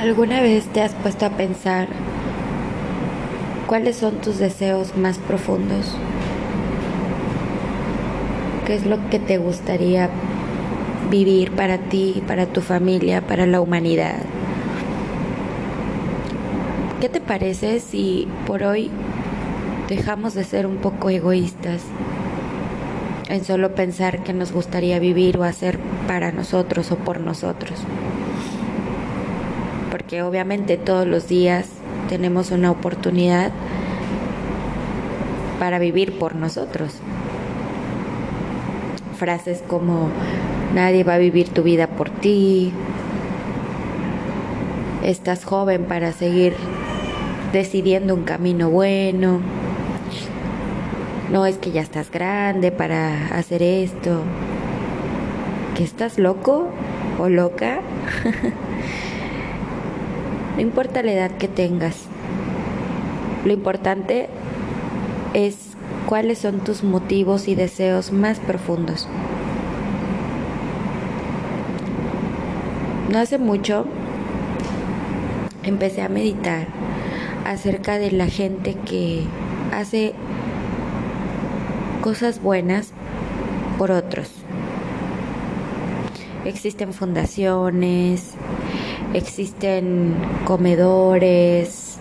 ¿Alguna vez te has puesto a pensar cuáles son tus deseos más profundos? ¿Qué es lo que te gustaría vivir para ti, para tu familia, para la humanidad? ¿Qué te parece si por hoy dejamos de ser un poco egoístas en solo pensar que nos gustaría vivir o hacer para nosotros o por nosotros? Porque obviamente todos los días tenemos una oportunidad para vivir por nosotros. Frases como nadie va a vivir tu vida por ti, estás joven para seguir decidiendo un camino bueno, no es que ya estás grande para hacer esto, que estás loco o loca. No importa la edad que tengas. Lo importante es cuáles son tus motivos y deseos más profundos. No hace mucho empecé a meditar acerca de la gente que hace cosas buenas por otros. Existen fundaciones, existen comedores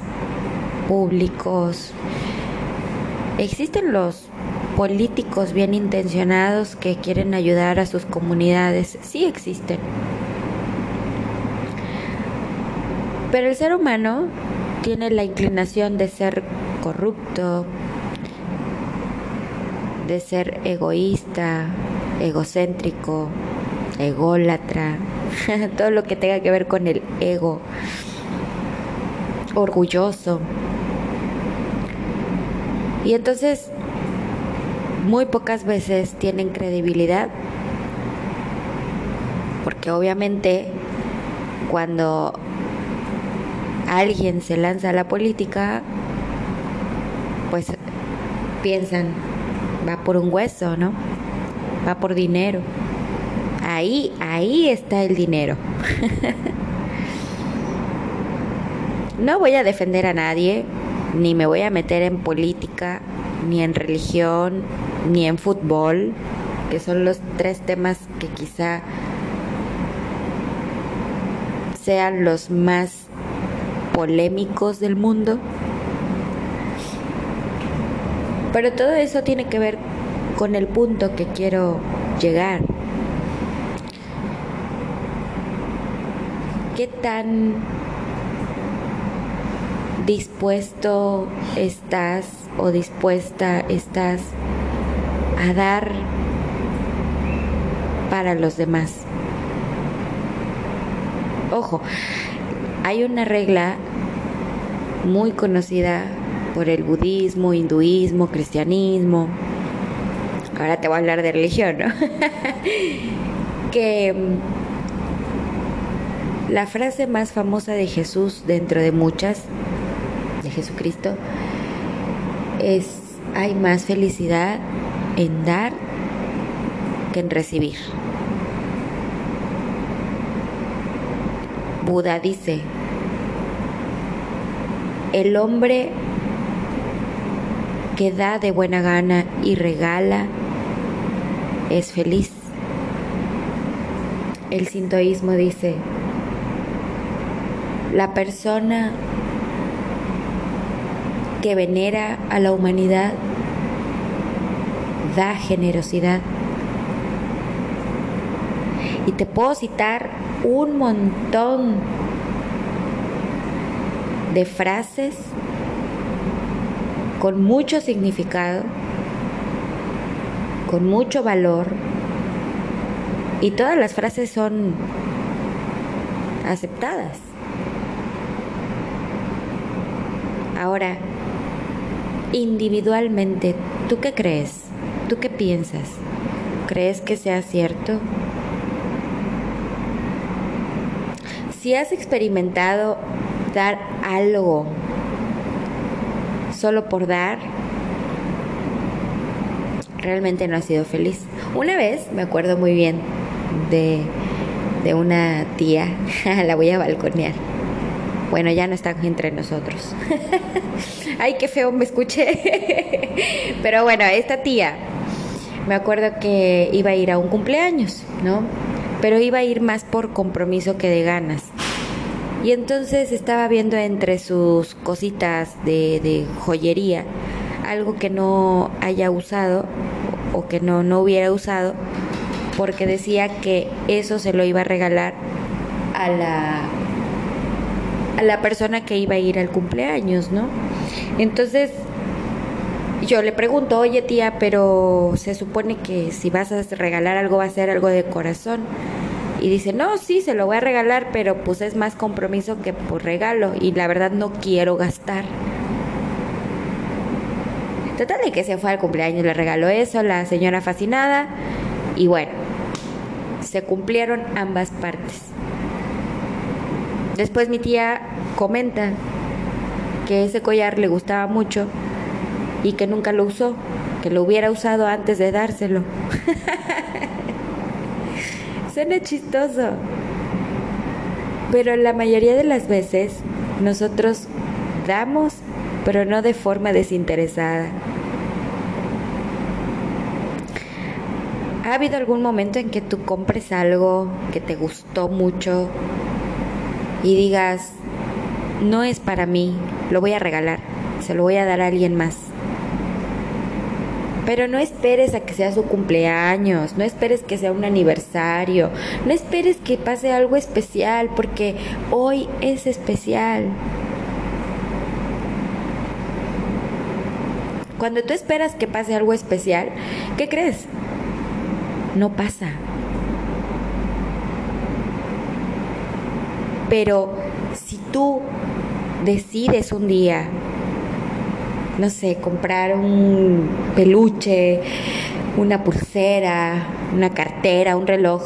públicos, existen los políticos bien intencionados que quieren ayudar a sus comunidades, sí existen. Pero el ser humano tiene la inclinación de ser corrupto, de ser egoísta, egocéntrico, ególatra, todo lo que tenga que ver con el ego, orgulloso. Y entonces muy pocas veces tienen credibilidad, porque obviamente cuando alguien se lanza a la política, pues piensan, va por un hueso, ¿no? Va por dinero. Ahí, ahí está el dinero. no voy a defender a nadie, ni me voy a meter en política, ni en religión, ni en fútbol, que son los tres temas que quizá sean los más polémicos del mundo. Pero todo eso tiene que ver con el punto que quiero llegar. ¿Qué tan dispuesto estás o dispuesta estás a dar para los demás? Ojo, hay una regla muy conocida por el budismo, hinduismo, cristianismo. Ahora te voy a hablar de religión, ¿no? que la frase más famosa de Jesús, dentro de muchas, de Jesucristo, es, hay más felicidad en dar que en recibir. Buda dice, el hombre que da de buena gana y regala es feliz. El sintoísmo dice, la persona que venera a la humanidad da generosidad. Y te puedo citar un montón de frases con mucho significado, con mucho valor, y todas las frases son aceptadas. Ahora, individualmente, ¿tú qué crees? ¿Tú qué piensas? ¿Crees que sea cierto? Si has experimentado dar algo solo por dar, realmente no has sido feliz. Una vez, me acuerdo muy bien de, de una tía, la voy a balconear Bueno, ya no están entre nosotros. Ay, qué feo me escuché. Pero bueno, esta tía, me acuerdo que iba a ir a un cumpleaños, ¿no? Pero iba a ir más por compromiso que de ganas. Y entonces estaba viendo entre sus cositas de, de joyería algo que no haya usado o que no, no hubiera usado porque decía que eso se lo iba a regalar a la a la persona que iba a ir al cumpleaños, ¿no? Entonces yo le pregunto, oye tía, pero se supone que si vas a regalar algo va a ser algo de corazón. Y dice, no, sí, se lo voy a regalar, pero pues es más compromiso que por regalo. Y la verdad no quiero gastar. Total de que se fue al cumpleaños, le regaló eso, la señora fascinada. Y bueno, se cumplieron ambas partes. Después mi tía comenta que ese collar le gustaba mucho y que nunca lo usó, que lo hubiera usado antes de dárselo. Suena chistoso. Pero la mayoría de las veces nosotros damos, pero no de forma desinteresada. ¿Ha habido algún momento en que tú compres algo que te gustó mucho y digas, no es para mí, lo voy a regalar, se lo voy a dar a alguien más? Pero no esperes a que sea su cumpleaños, no esperes que sea un aniversario, no esperes que pase algo especial, porque hoy es especial. Cuando tú esperas que pase algo especial, ¿qué crees? no pasa. Pero si tú decides un día, no sé, comprar un peluche, una pulsera, una cartera, un reloj,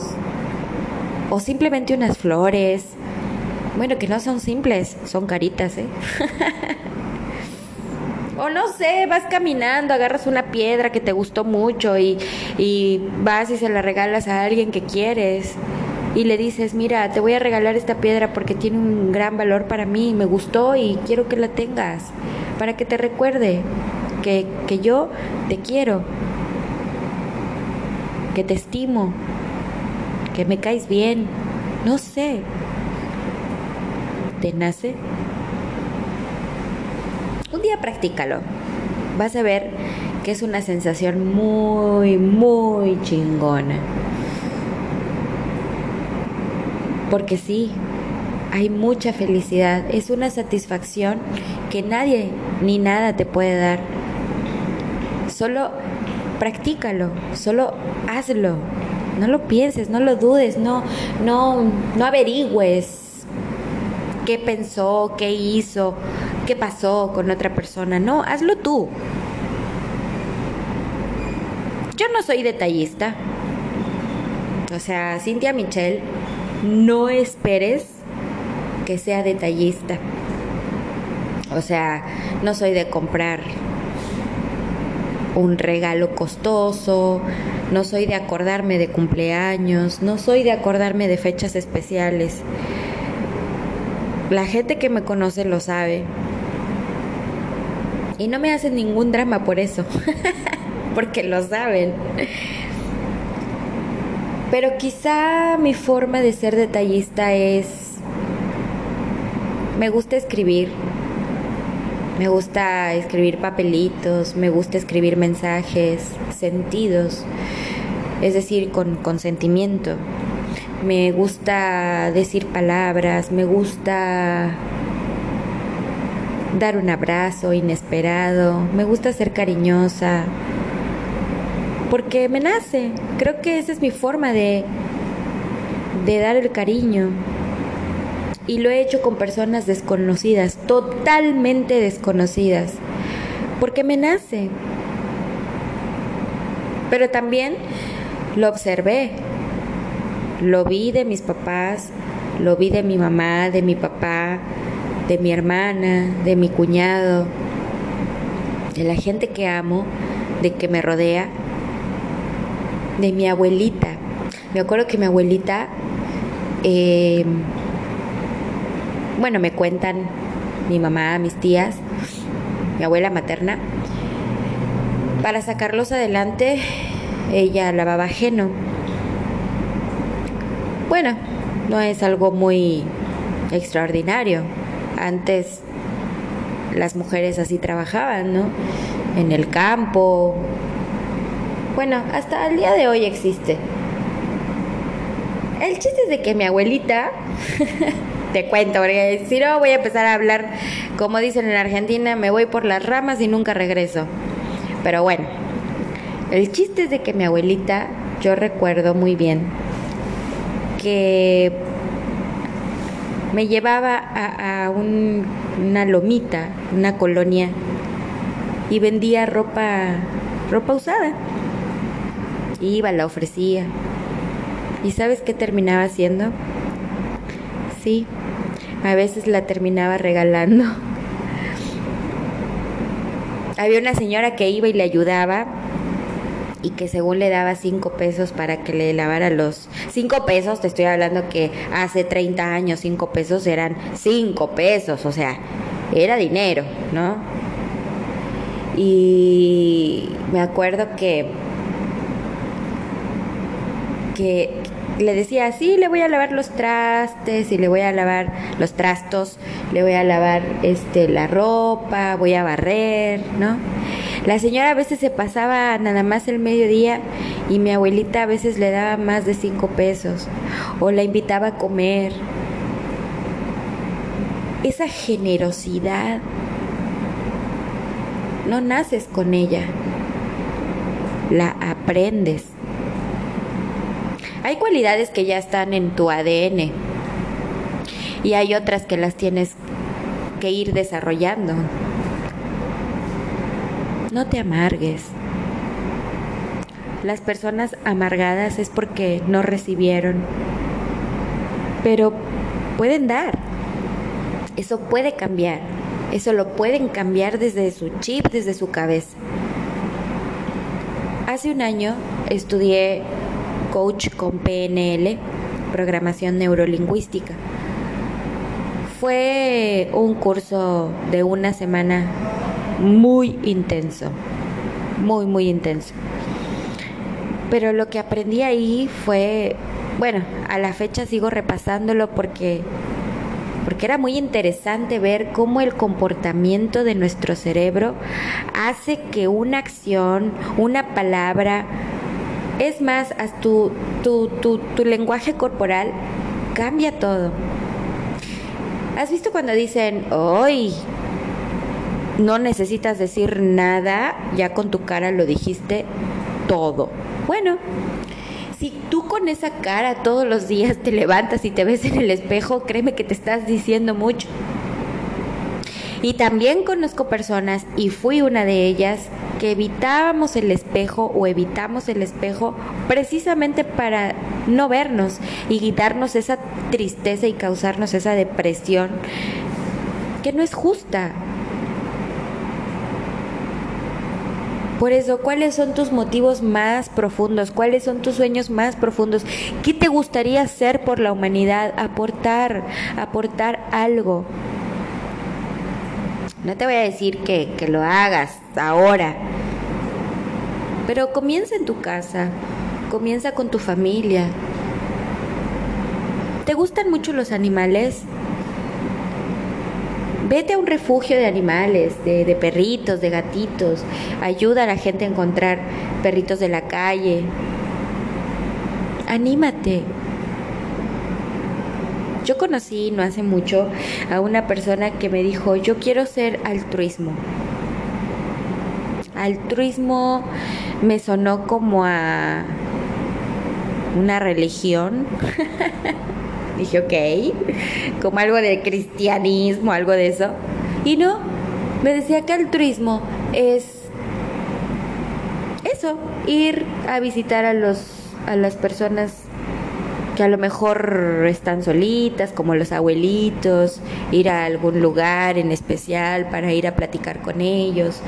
o simplemente unas flores, bueno, que no son simples, son caritas, ¿eh? O no sé, vas caminando, agarras una piedra que te gustó mucho y, y vas y se la regalas a alguien que quieres y le dices, mira, te voy a regalar esta piedra porque tiene un gran valor para mí, me gustó y quiero que la tengas, para que te recuerde que, que yo te quiero, que te estimo, que me caes bien, no sé. ¿Te nace? Un día practícalo. Vas a ver que es una sensación muy, muy chingona. Porque sí, hay mucha felicidad. Es una satisfacción que nadie ni nada te puede dar. Solo practícalo, solo hazlo. No lo pienses, no lo dudes, no, no, no averigües qué pensó, qué hizo qué pasó con otra persona. No, hazlo tú. Yo no soy detallista. O sea, Cintia Michelle, no esperes que sea detallista. O sea, no soy de comprar un regalo costoso, no soy de acordarme de cumpleaños, no soy de acordarme de fechas especiales. La gente que me conoce lo sabe. Y no me hacen ningún drama por eso, porque lo saben. Pero quizá mi forma de ser detallista es, me gusta escribir, me gusta escribir papelitos, me gusta escribir mensajes, sentidos, es decir, con, con sentimiento. Me gusta decir palabras, me gusta dar un abrazo inesperado, me gusta ser cariñosa, porque me nace, creo que esa es mi forma de, de dar el cariño. Y lo he hecho con personas desconocidas, totalmente desconocidas, porque me nace. Pero también lo observé, lo vi de mis papás, lo vi de mi mamá, de mi papá, de mi hermana, de mi cuñado, de la gente que amo, de que me rodea, de mi abuelita. Me acuerdo que mi abuelita eh, bueno, me cuentan mi mamá, mis tías, mi abuela materna, para sacarlos adelante ella lavaba ajeno. Bueno, no es algo muy extraordinario. Antes las mujeres así trabajaban, ¿no? En el campo. Bueno, hasta el día de hoy existe. El chiste es de que mi abuelita, te cuento, porque si no voy a empezar a hablar, como dicen en Argentina, me voy por las ramas y nunca regreso. Pero bueno, el chiste es de que mi abuelita, yo recuerdo muy bien, que me llevaba a, una lomita, una colonia, y vendía ropa, ropa usada. Iba, la ofrecía. ¿Y sabes qué terminaba haciendo? Sí, a veces la terminaba regalando. Había una señora que iba y le ayudaba y que según le daba cinco pesos para que le lavara los cinco pesos, te estoy hablando que hace 30 años cinco pesos eran cinco pesos, o sea, era dinero, ¿no? Y me acuerdo que que le decía, sí, le voy a lavar los trastes y le voy a lavar los trastos, le voy a lavar este la ropa, voy a barrer, ¿no? La señora a veces se pasaba nada más el mediodía y mi abuelita a veces le daba más de cinco pesos o la invitaba a comer. Esa generosidad no naces con ella, la aprendes. Hay cualidades que ya están en tu ADN y hay otras que las tienes que ir desarrollando. No te amargues. Las personas amargadas es porque no recibieron, pero pueden dar. Eso puede cambiar. Eso lo pueden cambiar desde su chip, desde su cabeza. Hace un año estudié coach con PNL, programación neurolingüística. Fue un curso de una semana muy intenso, muy, muy intenso. Pero lo que aprendí ahí fue, bueno, a la fecha sigo repasándolo porque porque era muy interesante ver cómo el comportamiento de nuestro cerebro hace que una acción, una palabra, es más, tu, tu, tu, tu lenguaje corporal cambia todo. ¿Has visto cuando dicen, hoy no necesitas decir nada, ya con tu cara lo dijiste todo. Bueno, si tú con esa cara todos los días te levantas y te ves en el espejo, créeme que te estás diciendo mucho. Y también conozco personas, y fui una de ellas, que evitábamos el espejo o evitamos el espejo precisamente para no vernos y quitarnos esa tristeza y causarnos esa depresión que no es justa. Por eso, ¿cuáles son tus motivos más profundos? ¿Cuáles son tus sueños más profundos? ¿Qué te gustaría hacer por la humanidad? Aportar, aportar algo. No te voy a decir que, que lo hagas ahora, pero comienza en tu casa, comienza con tu familia. ¿Te gustan mucho los animales? Vete a un refugio de animales, de, perritos, de gatitos. Ayuda a la gente a encontrar perritos de la calle. Anímate. Yo conocí no hace mucho a una persona que me dijo, yo quiero ser altruismo. Altruismo me sonó como a una religión. Dije, ok, como algo de cristianismo, algo de eso. Y no, me decía que altruismo es eso, ir a visitar a los a las personas que a lo mejor están solitas, como los abuelitos, ir a algún lugar en especial para ir a platicar con ellos,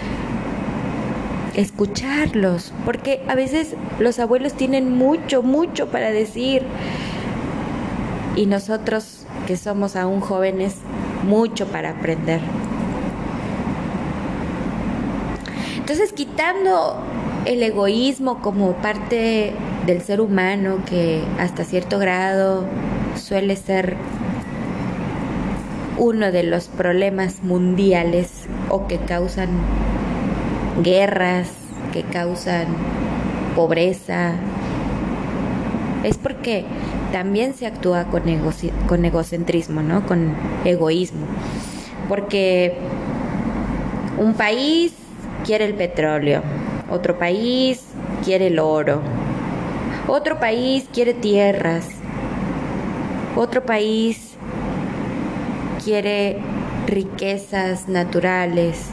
escucharlos, porque a veces los abuelos tienen mucho, mucho para decir y nosotros que somos aún jóvenes mucho para aprender. Entonces, quitando el egoísmo como parte del ser humano que hasta cierto grado suele ser uno de los problemas mundiales o que causan guerras, que causan pobreza, es porque también se actúa con, con egocentrismo, ¿no? Con egoísmo. Porque un país quiere el petróleo, otro país quiere el oro, otro país quiere tierras, otro país quiere riquezas naturales.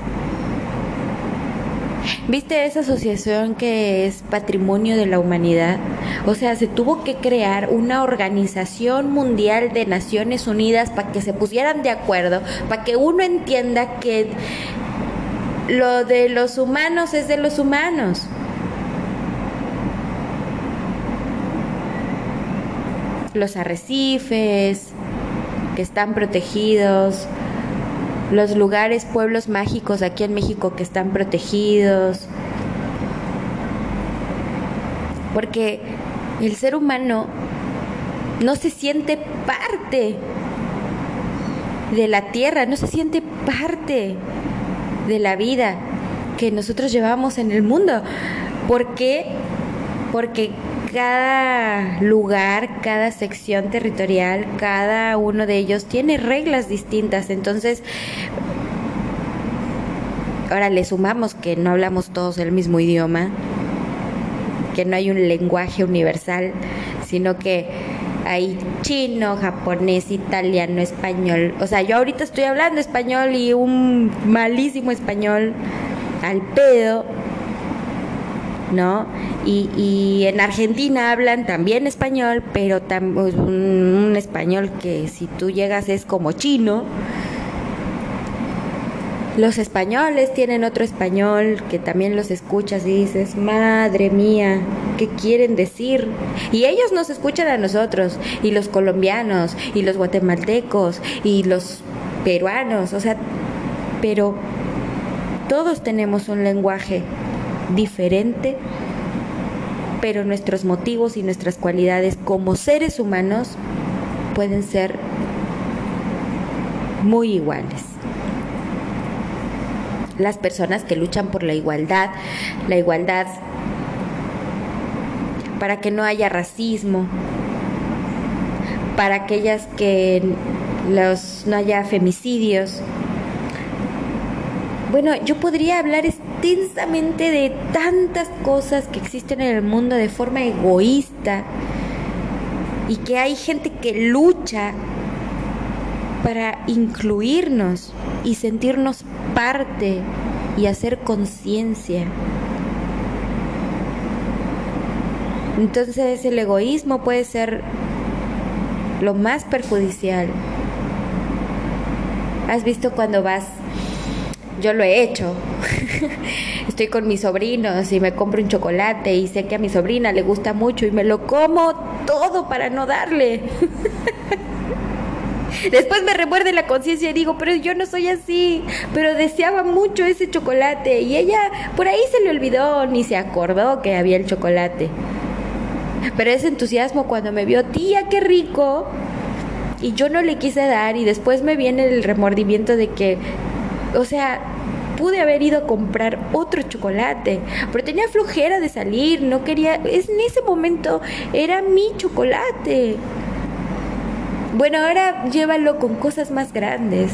¿Viste esa asociación que es patrimonio de la humanidad? O sea, se tuvo que crear una organización mundial de Naciones Unidas para que se pusieran de acuerdo, para que uno entienda que lo de los humanos es de los humanos. Los arrecifes que están protegidos, los lugares, pueblos mágicos aquí en México que están protegidos. Porque el ser humano no se siente parte de la tierra, no se siente parte de la vida que nosotros llevamos en el mundo. ¿Por qué? Porque cada lugar, cada sección territorial, cada uno de ellos tiene reglas distintas. Entonces, ahora le sumamos que no hablamos todos el mismo idioma, que no hay un lenguaje universal, sino que hay chino, japonés, italiano, español. O sea, yo ahorita estoy hablando español y un malísimo español al pedo, ¿no? Y, en Argentina hablan también español, pero pues, un español que si tú llegas es como chino. Los españoles tienen otro español que también los escuchas y dices, madre mía, ¿qué quieren decir? Y ellos nos escuchan a nosotros, y los colombianos, y los guatemaltecos, y los peruanos, o sea, pero todos tenemos un lenguaje diferente, pero nuestros motivos y nuestras cualidades como seres humanos pueden ser muy iguales las personas que luchan por la igualdad, la igualdad para que no haya racismo, para aquellas que los, no haya femicidios. Bueno, yo podría hablar extensamente de tantas cosas que existen en el mundo de forma egoísta y que hay gente que lucha para incluirnos y sentirnos parte y hacer conciencia. Entonces el egoísmo puede ser lo más perjudicial. ¿Has visto cuando vas? Yo lo he hecho. Estoy con mis sobrinos y me compro un chocolate y sé que a mi sobrina le gusta mucho y me lo como todo para no darle. Después me remuerde la conciencia y digo, pero yo no soy así, pero deseaba mucho ese chocolate y ella por ahí se le olvidó, ni se acordó que había el chocolate. Pero ese entusiasmo cuando me vio, tía, qué rico, y yo no le quise dar y después me viene el remordimiento de que, o sea, pude haber ido a comprar otro chocolate, pero tenía flojera de salir, no quería, es, en ese momento era mi chocolate. Bueno, ahora llévalo con cosas más grandes.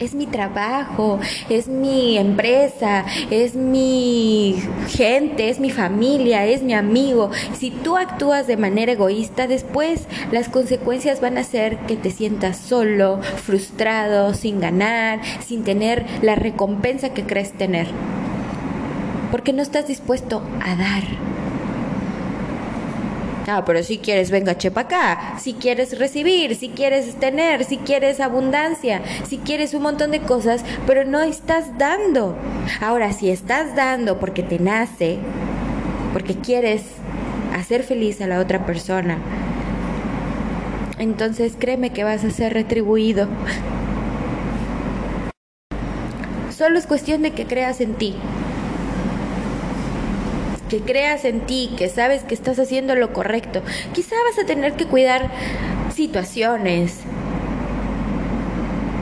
Es mi trabajo, es mi empresa, es mi gente, es mi familia, es mi amigo. Si tú actúas de manera egoísta, después las consecuencias van a ser que te sientas solo, frustrado, sin ganar, sin tener la recompensa que crees tener. Porque no estás dispuesto a dar. Ah, pero si quieres, venga, chepa acá. Si quieres recibir, si quieres tener, si quieres abundancia, si quieres un montón de cosas, pero no estás dando. Ahora, si estás dando porque te nace, porque quieres hacer feliz a la otra persona, entonces créeme que vas a ser retribuido. Solo es cuestión de que creas en ti. Que creas en ti, que sabes que estás haciendo lo correcto. Quizá vas a tener que cuidar situaciones.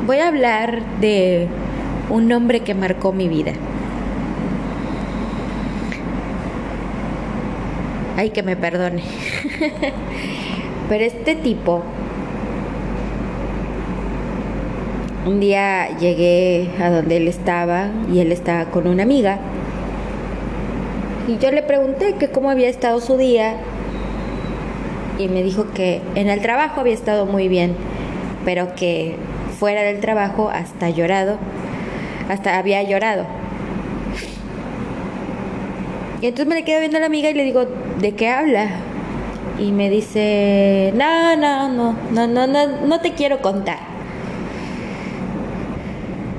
Voy a hablar de un hombre que marcó mi vida. Ay, que me perdone. Pero este tipo, un día llegué a donde él estaba y él estaba con una amiga. Y yo le pregunté que cómo había estado su día y me dijo que en el trabajo había estado muy bien, pero que fuera del trabajo hasta llorado, hasta había llorado. Y entonces me le quedo viendo a la amiga y le digo, ¿de qué habla? y me dice, no, no, no, no, no, no, no te quiero contar.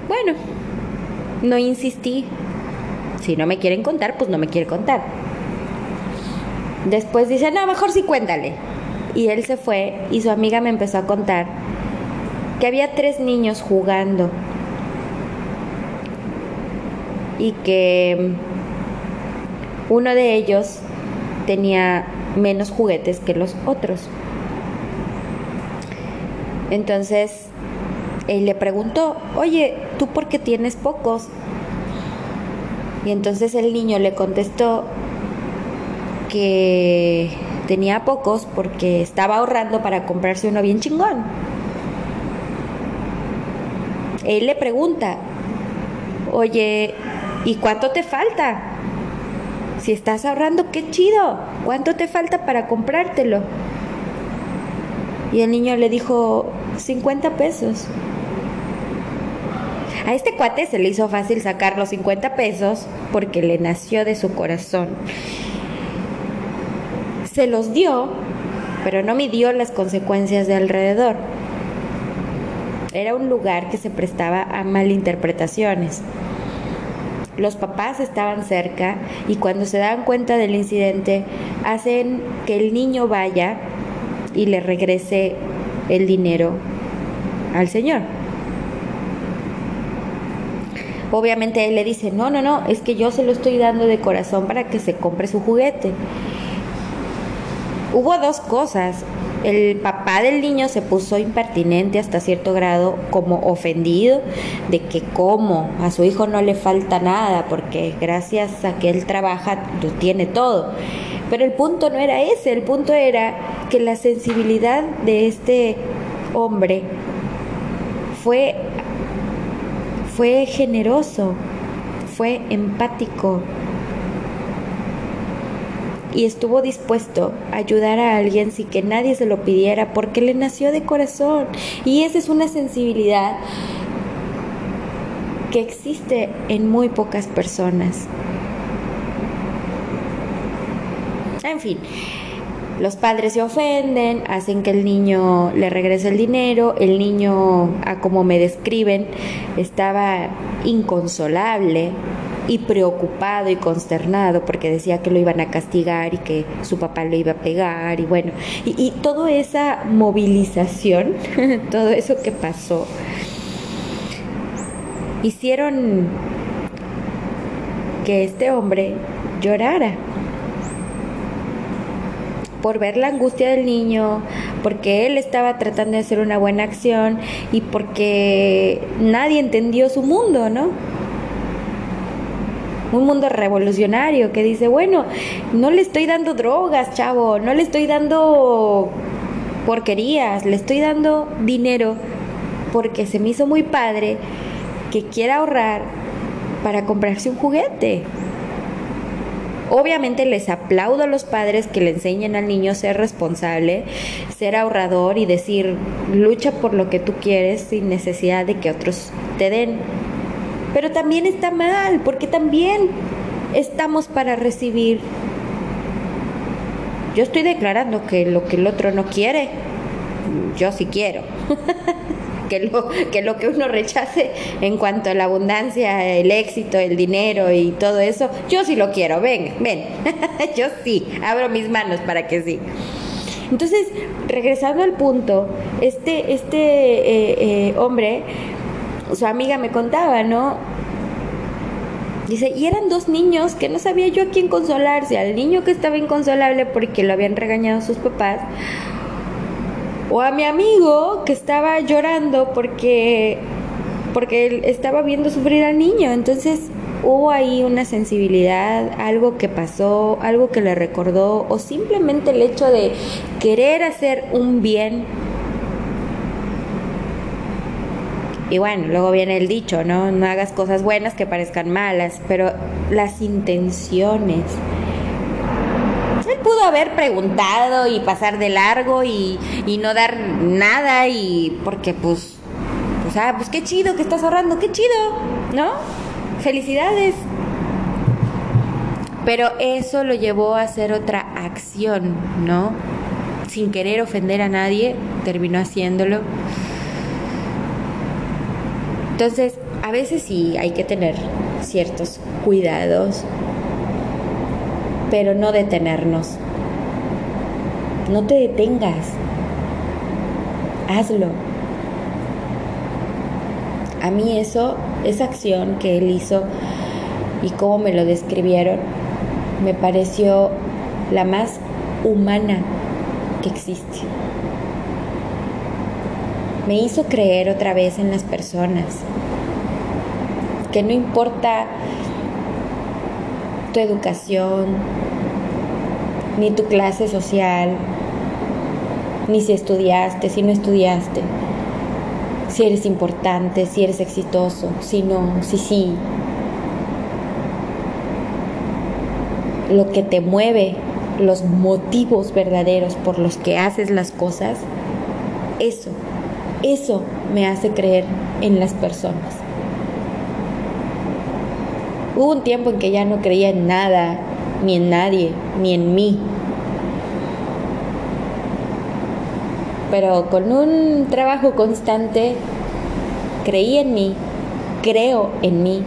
Bueno, no insistí. Si no me quieren contar, pues no me quiere contar. Después dice, no, mejor sí cuéntale. Y él se fue y su amiga me empezó a contar que había tres niños jugando y que uno de ellos tenía menos juguetes que los otros. Entonces, él le preguntó, oye, ¿tú por qué tienes pocos? Y entonces el niño le contestó que tenía pocos porque estaba ahorrando para comprarse uno bien chingón. Él le pregunta, oye, ¿y cuánto te falta? Si estás ahorrando, qué chido. ¿Cuánto te falta para comprártelo? Y el niño le dijo, 50 pesos. A este cuate se le hizo fácil sacar los 50 pesos porque le nació de su corazón. Se los dio, pero no midió las consecuencias de alrededor. Era un lugar que se prestaba a malinterpretaciones. Los papás estaban cerca y cuando se dan cuenta del incidente hacen que el niño vaya y le regrese el dinero al señor. Obviamente él le dice, no, no, no, es que yo se lo estoy dando de corazón para que se compre su juguete. Hubo dos cosas el papá del niño se puso impertinente hasta cierto grado, como ofendido de que como a su hijo no le falta nada, porque gracias a que él trabaja lo tiene todo. Pero el punto no era ese, el punto era que la sensibilidad de este hombre fue, fue generoso, fue empático, y estuvo dispuesto a ayudar a alguien sin que nadie se lo pidiera porque le nació de corazón. Y esa es una sensibilidad que existe en muy pocas personas. En fin, los padres se ofenden, hacen que el niño le regrese el dinero, el niño, a como me describen, estaba inconsolable, y preocupado y consternado porque decía que lo iban a castigar y que su papá lo iba a pegar y bueno, y, y toda esa movilización, todo eso que pasó, hicieron que este hombre llorara por ver la angustia del niño, porque él estaba tratando de hacer una buena acción y porque nadie entendió su mundo, ¿no? un mundo revolucionario que dice, bueno, no le estoy dando drogas, chavo, no le estoy dando porquerías, le estoy dando dinero porque se me hizo muy padre que quiera ahorrar para comprarse un juguete. Obviamente les aplaudo a los padres que le enseñen al niño a ser responsable, ser ahorrador y decir, lucha por lo que tú quieres sin necesidad de que otros te den. Pero también está mal, porque también estamos para recibir. Yo estoy declarando que lo que el otro no quiere, yo sí quiero. que, lo, que lo que uno rechace en cuanto a la abundancia, el éxito, el dinero y todo eso, yo sí lo quiero. Ven, ven. yo sí, abro mis manos para que sí. Entonces, regresando al punto, este, este eh, eh, hombre, su amiga me contaba, ¿no? Dice, y eran dos niños que no sabía yo a quién consolarse, al niño que estaba inconsolable porque lo habían regañado sus papás, o a mi amigo que estaba llorando porque porque él estaba viendo sufrir al niño, entonces hubo ahí una sensibilidad, algo que pasó, algo que le recordó, o simplemente el hecho de querer hacer un bien. Y bueno, luego viene el dicho, ¿no? No hagas cosas buenas que parezcan malas, pero las intenciones. Él pudo haber preguntado y pasar de largo y, y no dar nada y porque pues, pues, ah, pues qué chido que estás ahorrando, qué chido, ¿no? felicidades. Pero eso lo llevó a hacer otra acción, ¿no? Sin querer ofender a nadie, terminó haciéndolo. Entonces, a veces sí hay que tener ciertos cuidados, pero no detenernos. No te detengas. Hazlo. A mí eso, esa acción que él hizo y cómo me lo describieron, me pareció la más humana que existe. Me hizo creer otra vez en las personas, que no importa educación, ni tu clase social, ni si estudiaste, si no estudiaste, si eres importante, si eres exitoso, si no, si sí. Lo que te mueve, los motivos verdaderos por los que haces las cosas, eso, eso me hace creer en las personas. Hubo un tiempo en que ya no creía en nada, ni en nadie, ni en mí. pero con un trabajo constante creí en mí, creo en mí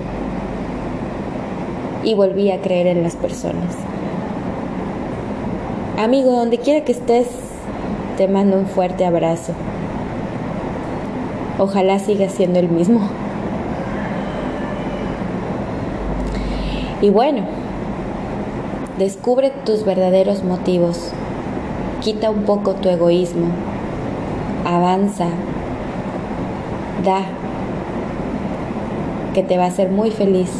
y volví a creer en las personas. Amigo, donde quiera que estés, te mando un fuerte abrazo. Ojalá sigas siendo el mismo. Y bueno, descubre tus verdaderos motivos. Quita un poco tu egoísmo avanza, da, que te va a hacer muy feliz.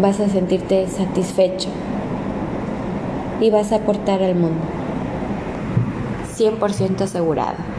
Vas a sentirte satisfecho y vas a aportar al mundo. 100% asegurado.